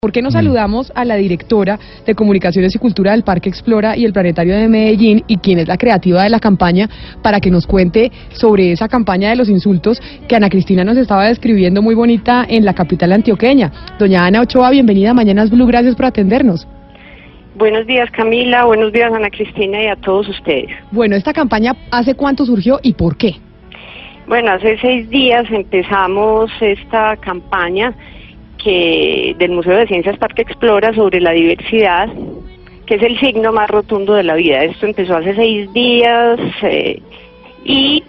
¿Por qué no saludamos a la directora de Comunicaciones y Cultura del Parque Explora y el Planetario de Medellín y quien es la creativa de la campaña para que nos cuente sobre esa campaña de los insultos que Ana Cristina nos estaba describiendo muy bonita en la capital antioqueña? Doña Ana Ochoa, bienvenida a Mañanas Blue, gracias por atendernos. Buenos días Camila, buenos días Ana Cristina y a todos ustedes. Bueno, esta campaña, ¿hace cuánto surgió y por qué? Bueno, hace seis días empezamos esta campaña que del Museo de Ciencias Parque Explora sobre la diversidad, que es el signo más rotundo de la vida. Esto empezó hace seis días eh, y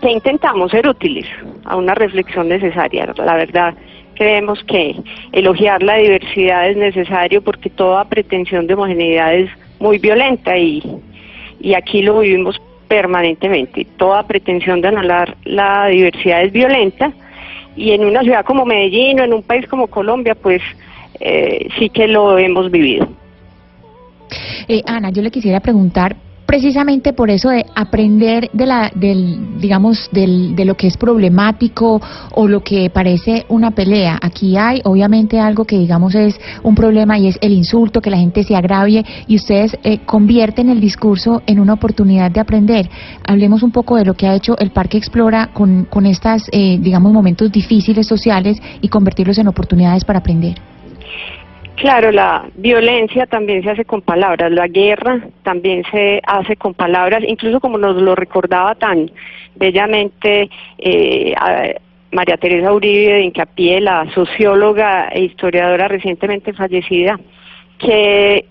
que intentamos ser útiles a una reflexión necesaria. La verdad, creemos que elogiar la diversidad es necesario porque toda pretensión de homogeneidad es muy violenta y, y aquí lo vivimos permanentemente. Toda pretensión de anular la diversidad es violenta y en una ciudad como Medellín o en un país como Colombia, pues eh, sí que lo hemos vivido. Eh, Ana, yo le quisiera preguntar precisamente por eso de aprender de la del digamos del, de lo que es problemático o lo que parece una pelea. Aquí hay obviamente algo que digamos es un problema y es el insulto que la gente se agravie y ustedes eh, convierten el discurso en una oportunidad de aprender. Hablemos un poco de lo que ha hecho el Parque Explora con con estas eh, digamos momentos difíciles sociales y convertirlos en oportunidades para aprender Claro, la violencia también se hace con palabras, la guerra también se hace con palabras, incluso como nos lo recordaba tan bellamente eh, María Teresa Uribe de Incapié, la socióloga e historiadora recientemente fallecida, que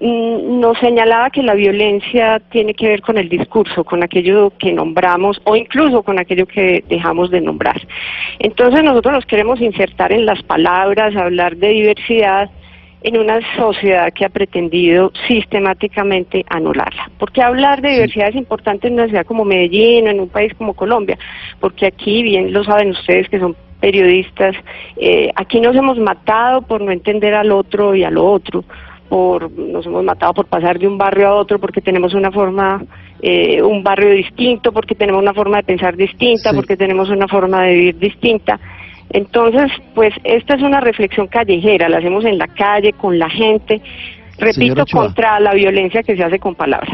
nos señalaba que la violencia tiene que ver con el discurso, con aquello que nombramos o incluso con aquello que dejamos de nombrar. Entonces nosotros nos queremos insertar en las palabras, hablar de diversidad en una sociedad que ha pretendido sistemáticamente anularla. Porque hablar de diversidad es importante en una ciudad como Medellín o en un país como Colombia, porque aquí, bien lo saben ustedes que son periodistas, eh, aquí nos hemos matado por no entender al otro y a lo otro por nos hemos matado por pasar de un barrio a otro porque tenemos una forma eh, un barrio distinto porque tenemos una forma de pensar distinta porque tenemos una forma de vivir distinta. Entonces pues esta es una reflexión callejera la hacemos en la calle con la gente repito contra la violencia que se hace con palabras.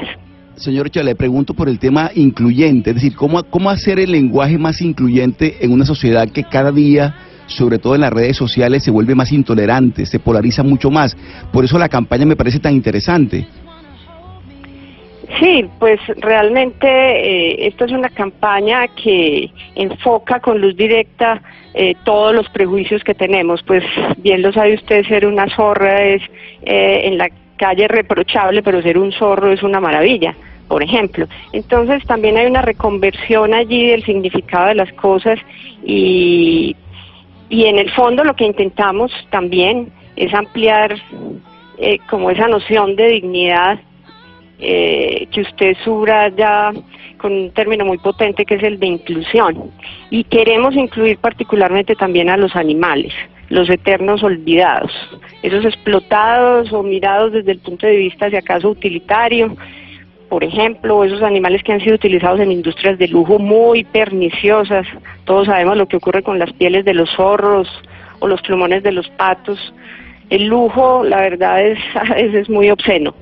Señor Ochoa, le pregunto por el tema incluyente, es decir, ¿cómo, cómo hacer el lenguaje más incluyente en una sociedad que cada día sobre todo en las redes sociales, se vuelve más intolerante, se polariza mucho más. Por eso la campaña me parece tan interesante. Sí, pues realmente eh, esto es una campaña que enfoca con luz directa eh, todos los prejuicios que tenemos. Pues bien lo sabe usted, ser una zorra es eh, en la calle reprochable, pero ser un zorro es una maravilla por ejemplo. Entonces también hay una reconversión allí del significado de las cosas y y en el fondo lo que intentamos también es ampliar eh, como esa noción de dignidad eh, que usted ya con un término muy potente que es el de inclusión. Y queremos incluir particularmente también a los animales, los eternos olvidados, esos explotados o mirados desde el punto de vista, si acaso, utilitario, por ejemplo, esos animales que han sido utilizados en industrias de lujo muy perniciosas. Todos sabemos lo que ocurre con las pieles de los zorros o los plumones de los patos. El lujo, la verdad, es, es muy obsceno.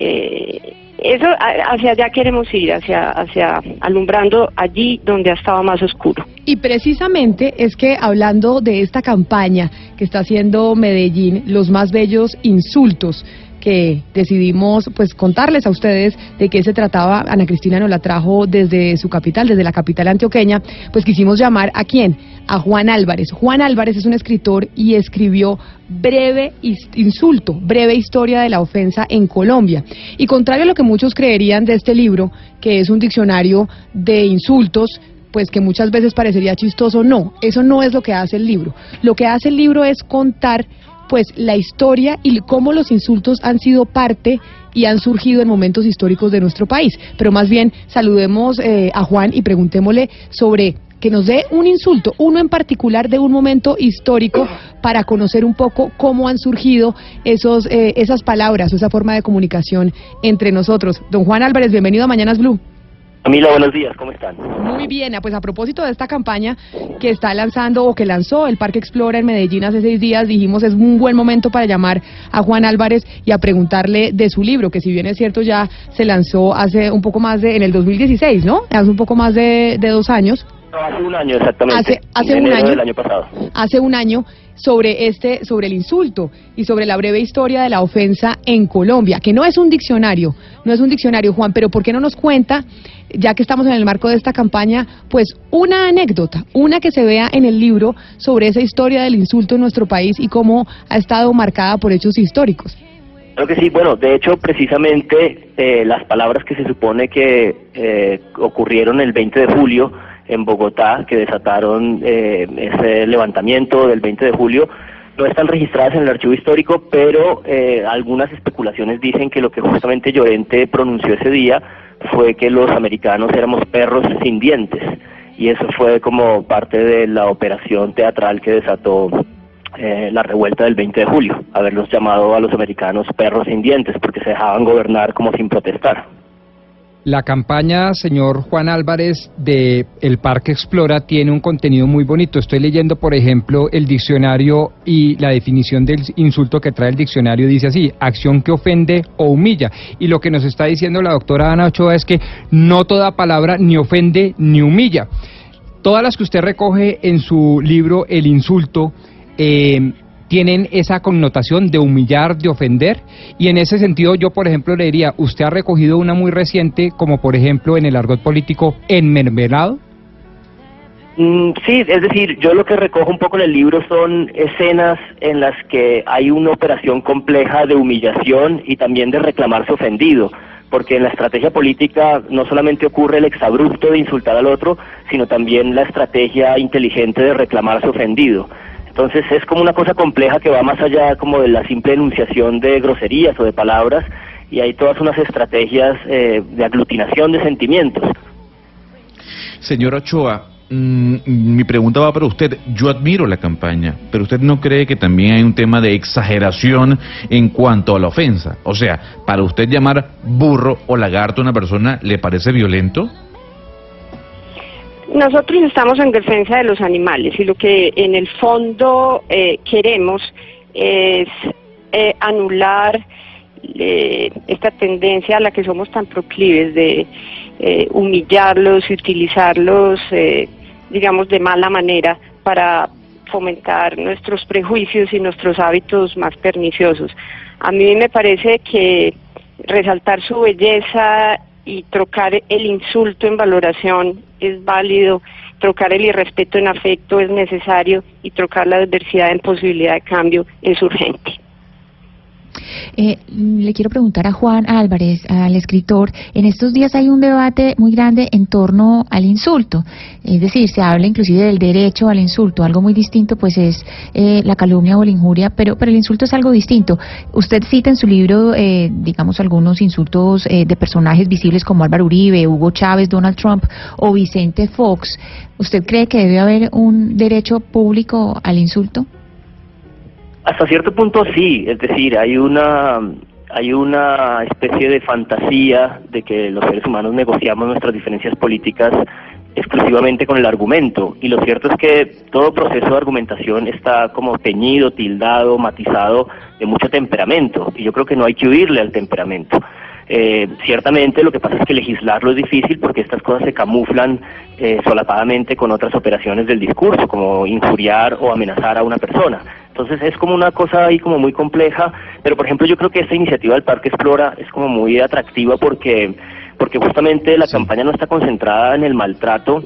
Eh, eso hacia allá queremos ir, hacia, hacia alumbrando allí donde ha estado más oscuro. Y precisamente es que hablando de esta campaña que está haciendo Medellín, los más bellos insultos, que decidimos pues contarles a ustedes de qué se trataba. Ana Cristina nos la trajo desde su capital, desde la capital antioqueña, pues quisimos llamar a quién? A Juan Álvarez. Juan Álvarez es un escritor y escribió Breve Insulto, Breve Historia de la Ofensa en Colombia. Y contrario a lo que muchos creerían de este libro, que es un diccionario de insultos, pues que muchas veces parecería chistoso, no, eso no es lo que hace el libro. Lo que hace el libro es contar pues la historia y cómo los insultos han sido parte y han surgido en momentos históricos de nuestro país. Pero más bien saludemos eh, a Juan y preguntémosle sobre que nos dé un insulto, uno en particular de un momento histórico para conocer un poco cómo han surgido esos, eh, esas palabras esa forma de comunicación entre nosotros. Don Juan Álvarez, bienvenido a Mañanas Blue. Camila, buenos días, ¿cómo están? Muy bien, ah, pues a propósito de esta campaña que está lanzando o que lanzó el Parque Explora en Medellín hace seis días, dijimos es un buen momento para llamar a Juan Álvarez y a preguntarle de su libro, que si bien es cierto ya se lanzó hace un poco más de, en el 2016, ¿no? Hace un poco más de, de dos años. No, hace un año exactamente. Hace, un enero año. Del año pasado. Hace un año sobre este, sobre el insulto y sobre la breve historia de la ofensa en Colombia, que no es un diccionario, no es un diccionario, Juan, pero ¿por qué no nos cuenta, ya que estamos en el marco de esta campaña, pues una anécdota, una que se vea en el libro sobre esa historia del insulto en nuestro país y cómo ha estado marcada por hechos históricos? Creo que sí, bueno, de hecho, precisamente eh, las palabras que se supone que eh, ocurrieron el 20 de julio en Bogotá, que desataron eh, ese levantamiento del 20 de julio, no están registradas en el archivo histórico, pero eh, algunas especulaciones dicen que lo que justamente Llorente pronunció ese día fue que los americanos éramos perros sin dientes, y eso fue como parte de la operación teatral que desató eh, la revuelta del 20 de julio, haberlos llamado a los americanos perros sin dientes, porque se dejaban gobernar como sin protestar. La campaña, señor Juan Álvarez, de El Parque Explora tiene un contenido muy bonito. Estoy leyendo, por ejemplo, el diccionario y la definición del insulto que trae el diccionario dice así, acción que ofende o humilla. Y lo que nos está diciendo la doctora Ana Ochoa es que no toda palabra ni ofende ni humilla. Todas las que usted recoge en su libro El insulto, eh, tienen esa connotación de humillar, de ofender, y en ese sentido yo, por ejemplo, le diría, usted ha recogido una muy reciente, como por ejemplo en el argot político, enmermelado. Mm, sí, es decir, yo lo que recojo un poco en el libro son escenas en las que hay una operación compleja de humillación y también de reclamarse ofendido, porque en la estrategia política no solamente ocurre el exabrupto de insultar al otro, sino también la estrategia inteligente de reclamarse ofendido. Entonces es como una cosa compleja que va más allá como de la simple enunciación de groserías o de palabras y hay todas unas estrategias eh, de aglutinación de sentimientos. Señor Ochoa, mm, mi pregunta va para usted. Yo admiro la campaña, pero usted no cree que también hay un tema de exageración en cuanto a la ofensa. O sea, para usted llamar burro o lagarto a una persona le parece violento. Nosotros estamos en defensa de los animales y lo que en el fondo eh, queremos es eh, anular esta tendencia a la que somos tan proclives de eh, humillarlos y utilizarlos, eh, digamos, de mala manera para fomentar nuestros prejuicios y nuestros hábitos más perniciosos. A mí me parece que resaltar su belleza y trocar el insulto en valoración es válido, trocar el irrespeto en afecto es necesario y trocar la adversidad en posibilidad de cambio es urgente. Eh, le quiero preguntar a Juan Álvarez, al escritor, en estos días hay un debate muy grande en torno al insulto, es decir, se habla inclusive del derecho al insulto, algo muy distinto pues es eh, la calumnia o la injuria, pero, pero el insulto es algo distinto. Usted cita en su libro, eh, digamos, algunos insultos eh, de personajes visibles como Álvaro Uribe, Hugo Chávez, Donald Trump o Vicente Fox. ¿Usted cree que debe haber un derecho público al insulto? Hasta cierto punto sí, es decir, hay una hay una especie de fantasía de que los seres humanos negociamos nuestras diferencias políticas exclusivamente con el argumento y lo cierto es que todo proceso de argumentación está como teñido, tildado, matizado de mucho temperamento y yo creo que no hay que huirle al temperamento. Eh, ciertamente lo que pasa es que legislarlo es difícil porque estas cosas se camuflan eh, solapadamente con otras operaciones del discurso, como injuriar o amenazar a una persona. Entonces es como una cosa ahí como muy compleja, pero por ejemplo yo creo que esta iniciativa del Parque Explora es como muy atractiva porque, porque justamente la campaña no está concentrada en el maltrato,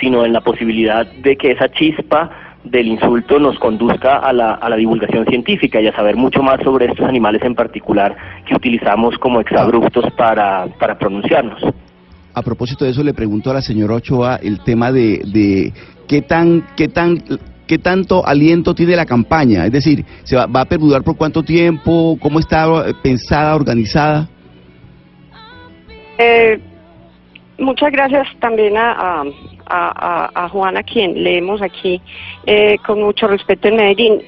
sino en la posibilidad de que esa chispa del insulto nos conduzca a la, a la divulgación científica y a saber mucho más sobre estos animales en particular que utilizamos como exabruptos para, para pronunciarnos. A propósito de eso, le pregunto a la señora Ochoa el tema de, de qué tan, qué tan ¿qué tanto aliento tiene la campaña? Es decir, ¿se va, a perdurar por cuánto tiempo? ¿Cómo está eh, pensada, organizada? Eh, muchas gracias también a, a, a, a Juana, quien leemos aquí eh, con mucho respeto en Medellín.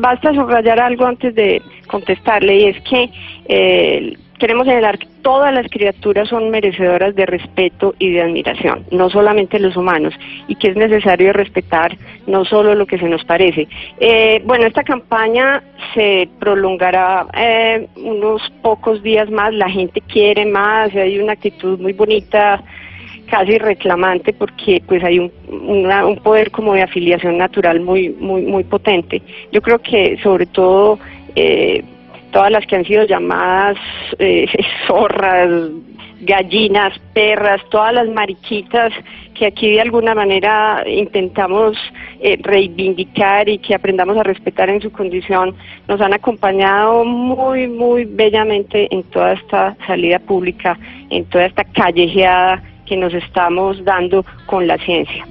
Basta subrayar algo antes de contestarle, y es que eh, queremos señalar que todas las criaturas son merecedoras de respeto y de admiración, no solamente los humanos, y que es necesario respetar no solo lo que se nos parece. Eh, bueno, esta campaña se prolongará eh, unos pocos días más, la gente quiere más, hay una actitud muy bonita casi reclamante porque pues hay un, un poder como de afiliación natural muy muy muy potente yo creo que sobre todo eh, todas las que han sido llamadas eh, zorras gallinas perras todas las mariquitas que aquí de alguna manera intentamos eh, reivindicar y que aprendamos a respetar en su condición nos han acompañado muy muy bellamente en toda esta salida pública en toda esta callejeada que nos estamos dando con la ciencia.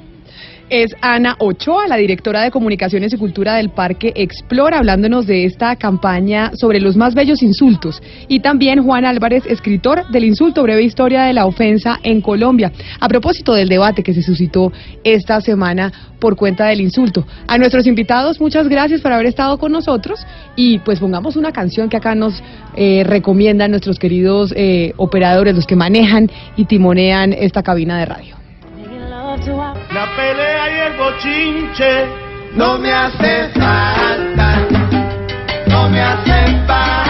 Es Ana Ochoa, la directora de Comunicaciones y Cultura del Parque Explora, hablándonos de esta campaña sobre los más bellos insultos. Y también Juan Álvarez, escritor del insulto, breve historia de la ofensa en Colombia. A propósito del debate que se suscitó esta semana por cuenta del insulto. A nuestros invitados, muchas gracias por haber estado con nosotros. Y pues pongamos una canción que acá nos eh, recomiendan nuestros queridos eh, operadores, los que manejan y timonean esta cabina de radio. La pelea y el bochinche no me hace falta, no me hace falta.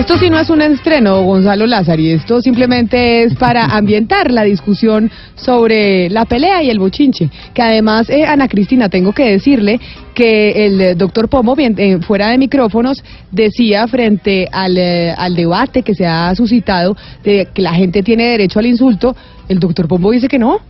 Esto sí no es un estreno, Gonzalo Lázari. Esto simplemente es para ambientar la discusión sobre la pelea y el bochinche. Que además, eh, Ana Cristina, tengo que decirle que el eh, doctor Pombo, bien, eh, fuera de micrófonos, decía frente al, eh, al debate que se ha suscitado de que la gente tiene derecho al insulto, el doctor Pombo dice que no.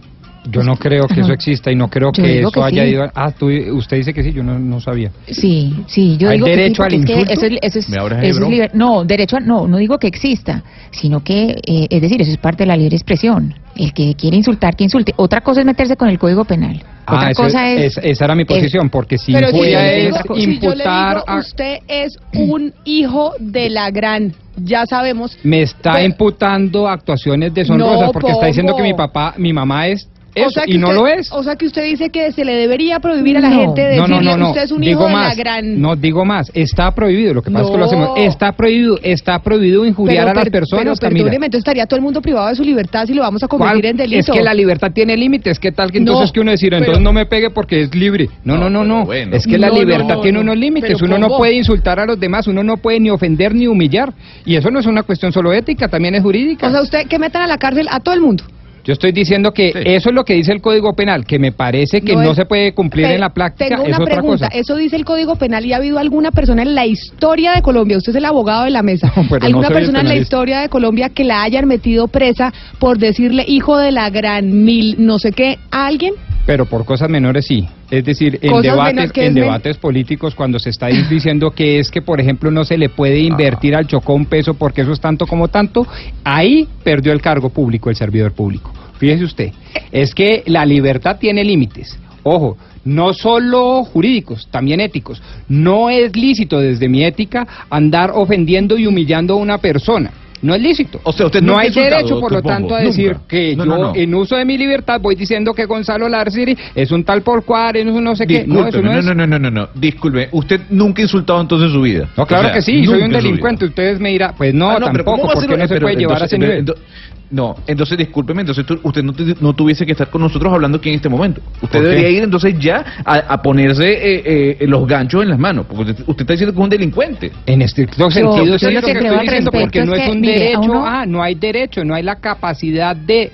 Yo no creo que eso exista y no creo Yo que eso que haya sí. ido. Ah, tú, usted dice que sí, yo no, no sabía. Sí, sí, yo ¿Hay digo que sí, derecho al porque es que insulto? eso es, eso es- ¿Me abras de eso es liber- no, derecho a, no, no digo que exista, sino que, eh, es decir, eso es parte de la libre expresión. El que quiere insultar, que insulte. Otra cosa es meterse con el Código Penal. Otra Ah, eso- cosa es... es- esa era mi posición, porque si injuria es digo- si yo le imputar digo, a- usted es un hijo de la gran, ya sabemos. me está Pero- imputando actuaciones deshonrosas No, porque está diciendo que mi papá, mi mamá es eso o sea que y no usted- lo es. O sea que usted dice que se le debería prohibir a la No. gente no, decirle no, no, no. usted es un digo hijo de más, la gran. No digo más, está prohibido, lo que pasa es que lo hacemos, está prohibido, está prohibido injuriar a las per- personas, pero Camila. perdóneme, entonces estaría todo el mundo privado de su libertad si lo vamos a ¿Cuál? convertir en delito. Es que la libertad tiene límites, ¿qué tal que entonces No, que uno decir, pero- entonces no me pegue porque es libre? No, no, no, no. Es que la libertad no, tiene no. unos límites, uno no puede insultar a los demás, uno no puede ni ofender ni humillar. Y eso no es una cuestión solo ética, también es jurídica. O sea, usted que metan a la cárcel a todo el mundo. Yo estoy diciendo que eso es lo que dice el Código Penal, que me parece que no, es- se puede cumplir Pero en la práctica, Tengo es una otra pregunta. cosa. Eso dice el Código Penal y ha habido alguna persona en la historia de Colombia, usted es el abogado de la mesa, pero no alguna persona en la historia de Colombia que la hayan metido presa por decirle hijo de la gran mil, no sé qué, a alguien. Pero por cosas menores sí. Es decir, en Cosas debates, en debates políticos, cuando se está diciendo que es que, por ejemplo, no se le puede invertir al Chocó un peso porque eso es tanto como tanto, ahí perdió el cargo público el servidor público. Fíjese usted, es que la libertad tiene límites. Ojo, no solo jurídicos, también éticos. No es lícito desde mi ética andar ofendiendo y humillando a una persona. No es lícito. O sea, usted no hay derecho, por lo tanto, Pombo, a decir nunca. que No, yo, no, no. en uso de mi libertad, voy diciendo que Gonzalo Larsiri es un tal por cual, es un no sé qué. No, eso no, no, es. no, no, no, no, no. Disculpe, usted nunca ha insultado entonces en su vida. No, claro O sea, que sí, soy un delincuente. Ustedes me dirán, pues no, Ah, tampoco, ¿cómo va a ser porque no se puede llevar a ese nivel. No, entonces discúlpeme, entonces tú- usted no, tu- no tuviese que estar con nosotros hablando aquí en este momento. Usted debería ir entonces ya a, a ponerse eh, eh, los ganchos en las manos, porque usted, usted está diciendo que es un delincuente. En estricto Yo- sentido, yo sí, lo que estoy diciendo, porque es no es que, un mire, a derecho, uno- ah, no hay derecho, no hay la capacidad de...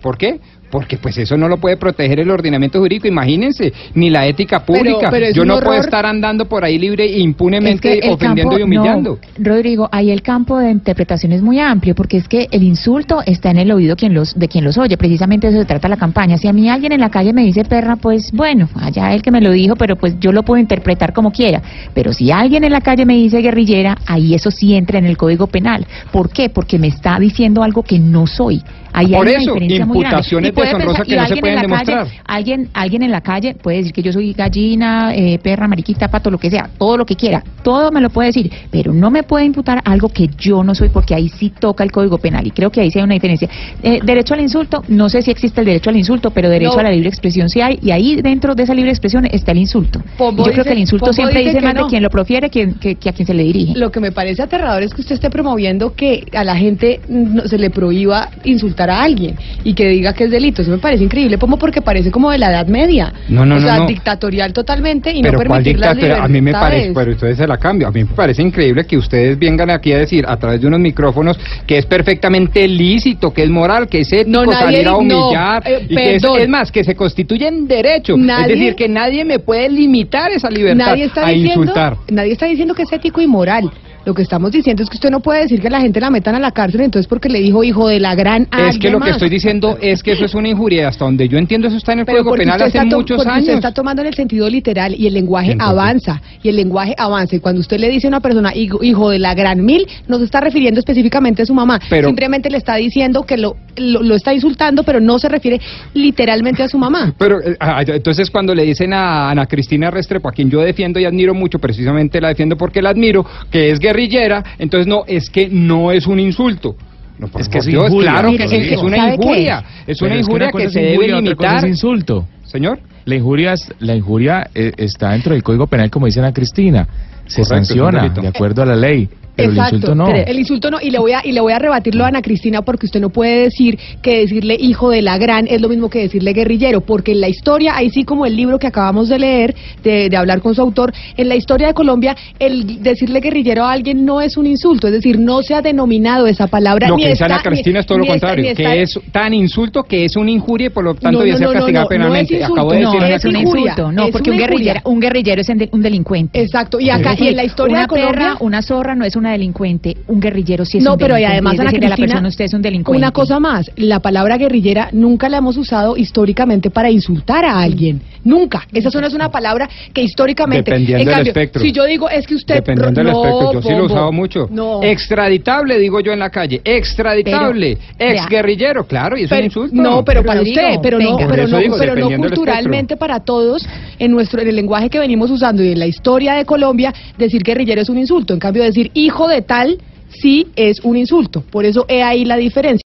¿Por qué? Porque pues eso no lo puede proteger el ordenamiento jurídico, imagínense, ni la ética pública. pero Yo no puedo estar andando por ahí libre e impunemente Es que el ofendiendo campo- y humillando. no, Rodrigo, ahí el campo de interpretación es muy amplio, porque es que el insulto está en el oído quien los, de quien los oye. Precisamente de eso se trata la campaña. Si a mí alguien en la calle me dice perra, pues bueno, allá él que me lo dijo, pero pues yo lo puedo interpretar como quiera. Pero si alguien en la calle me dice guerrillera, ahí eso sí entra en el Código Penal. ¿Por qué? Porque me está diciendo algo que no soy. Ahí Por hay eso, una diferencia muy grande. imputaciones deshonrosas que no se pueden la calle- demostrar. alguien, alguien en la calle puede decir que yo soy gallina, eh, perra, mariquita, pato, lo que sea, todo lo que quiera, todo me lo puede decir, pero no me puede imputar algo que yo no soy porque ahí sí toca el Código Penal y creo que ahí sí hay una diferencia. Eh, derecho al insulto, no sé si existe el derecho al insulto, pero derecho No. a la libre expresión sí hay y ahí dentro de esa libre expresión está el insulto. Pombo yo creo que el insulto Pombo siempre dice más no. de quien lo profiere que, que- que a quien se le dirige. Lo que me parece aterrador es que usted esté promoviendo que a la gente no, se le prohíba insultar a alguien y que diga que es delito. Eso me parece increíble, como porque parece como de la Edad Media. No, no, o no, sea, dictatorial totalmente y pero no permitir las dictadura, a mí me parece, libertades. pero ustedes se la cambio. A mí me parece increíble que ustedes vengan aquí a decir a través de unos micrófonos que es perfectamente lícito, que es moral, que es ético salir a humillar eh, y que es, más que se constituye en derecho. Nadie- es decir, que nadie me puede limitar esa libertad Nadie está a diciendo, insultar. nadie está diciendo que es ético y moral. Lo que estamos diciendo es que usted no puede decir que la gente la metan a la cárcel entonces porque le dijo hijo de la gran a Es que lo que estoy diciendo es que eso es una injuria. Hasta donde yo entiendo, eso está en el Pero Código Penal hace muchos porque usted años. está tomando en el sentido literal y el lenguaje Entonces- avanza y el lenguaje avanza y cuando usted le dice a una persona hijo, de la gran mil no se está refiriendo específicamente a su mamá Pero- simplemente le está diciendo que lo, lo, lo está insultando pero no se refiere literalmente a su mamá Pero eh, ah, entonces cuando le dicen a Ana Cristina Restrepo, a quien yo defiendo y admiro mucho, precisamente la defiendo porque la admiro, que es guerrillera, entonces no, es que no es un insulto. No, Es que es Dios, claro que Rodrigo. es, una injuria, es una injuria que se debe injuria, limitar. es insulto. Señor. La injuria, es- la injuria eh, está dentro del Código Penal, como dice Ana Cristina. Se Correcto, sanciona de acuerdo a la ley. Pero Exacto, el insulto no. el insulto no, y le voy a y le voy a rebatirlo a Ana Cristina porque usted no puede decir que decirle hijo de la gran es lo mismo que decirle guerrillero, porque en la historia, ahí sí como el libro que acabamos de leer, de, de hablar con su autor, en la historia de Colombia, el decirle guerrillero a alguien no es un insulto, es decir, no se ha denominado esa palabra. Lo ni que dice está- Ana Cristina ni- es todo lo está- contrario, está- que es tan insulto que es una injuria y por lo tanto No, debe no, ser no, no, castigada no, no penalmente. es insulto, Acabo de no, decir no Ana es un insulto, no, es porque un guerrillero, un guerrillero es un delincuente. Exacto, y acá y en la historia una de Colombia perra, una zorra no es una delincuente, un guerrillero sí es no, un pero y delincuente. además es Ana decirle a la Cristina, persona usted es un delincuente. una cosa más, la palabra guerrillera nunca la hemos usado históricamente para insultar a alguien, nunca. Esa no es una palabra que históricamente. Dependiendo en del cambio, espectro. si yo digo es que usted Dependiendo del no, aspecto, yo sí lo he usado mucho. No. Extraditable, digo yo en la calle. Extraditable. Pero, ex guerrillero, claro, y es Pero- un insulto. No, pero para usted, pero no, venga. Pero no, digo, pero no del culturalmente para todos en nuestro en el lenguaje que venimos usando y en la historia de Colombia decir guerrillero es un insulto, en cambio decir hijo de tal sí es un insulto. Por eso he ahí la diferencia.